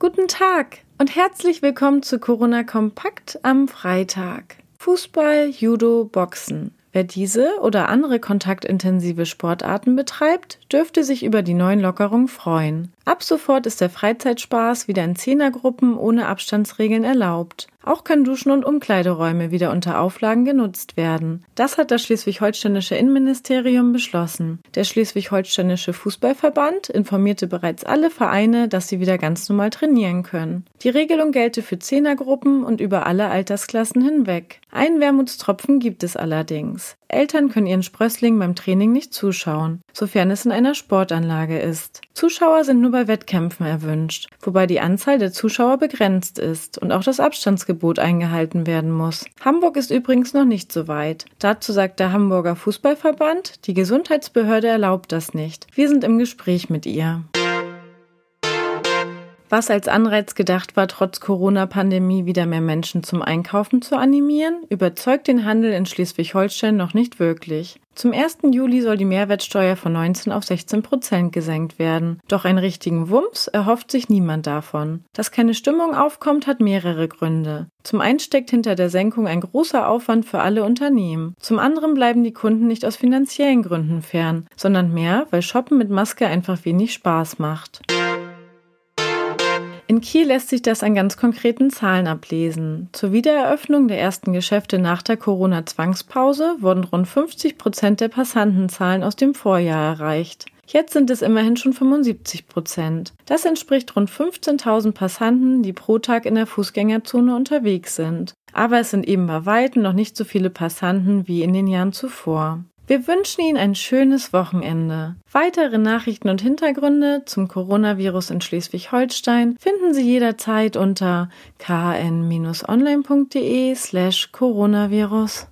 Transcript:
Guten Tag und herzlich willkommen zu Corona Kompakt am Freitag. Fußball, Judo, Boxen. Wer diese oder andere kontaktintensive Sportarten betreibt, dürfte sich über die neuen Lockerungen freuen. Ab sofort ist der Freizeitspaß wieder in Zehnergruppen ohne Abstandsregeln erlaubt. Auch können Duschen und Umkleideräume wieder unter Auflagen genutzt werden. Das hat das schleswig-holsteinische Innenministerium beschlossen. Der schleswig-holsteinische Fußballverband informierte bereits alle Vereine, dass sie wieder ganz normal trainieren können. Die Regelung gelte für Zehnergruppen und über alle Altersklassen hinweg. Einen Wermutstropfen gibt es allerdings. Eltern können ihren Sprössling beim Training nicht zuschauen, sofern es in einer Sportanlage ist. Zuschauer sind nur bei Wettkämpfen erwünscht, wobei die Anzahl der Zuschauer begrenzt ist und auch das Abstandsgebot eingehalten werden muss. Hamburg ist übrigens noch nicht so weit. Dazu sagt der Hamburger Fußballverband, die Gesundheitsbehörde erlaubt das nicht. Wir sind im Gespräch mit ihr. Was als Anreiz gedacht war, trotz Corona-Pandemie wieder mehr Menschen zum Einkaufen zu animieren, überzeugt den Handel in Schleswig-Holstein noch nicht wirklich. Zum 1. Juli soll die Mehrwertsteuer von 19 auf 16 Prozent gesenkt werden. Doch einen richtigen Wumms erhofft sich niemand davon. Dass keine Stimmung aufkommt, hat mehrere Gründe. Zum einen steckt hinter der Senkung ein großer Aufwand für alle Unternehmen. Zum anderen bleiben die Kunden nicht aus finanziellen Gründen fern, sondern mehr, weil Shoppen mit Maske einfach wenig Spaß macht. In Kiel lässt sich das an ganz konkreten Zahlen ablesen. Zur Wiedereröffnung der ersten Geschäfte nach der Corona-Zwangspause wurden rund 50 Prozent der Passantenzahlen aus dem Vorjahr erreicht. Jetzt sind es immerhin schon 75 Prozent. Das entspricht rund 15.000 Passanten, die pro Tag in der Fußgängerzone unterwegs sind. Aber es sind eben bei Weitem noch nicht so viele Passanten wie in den Jahren zuvor. Wir wünschen Ihnen ein schönes Wochenende. Weitere Nachrichten und Hintergründe zum Coronavirus in Schleswig-Holstein finden Sie jederzeit unter kn-online.de slash Coronavirus.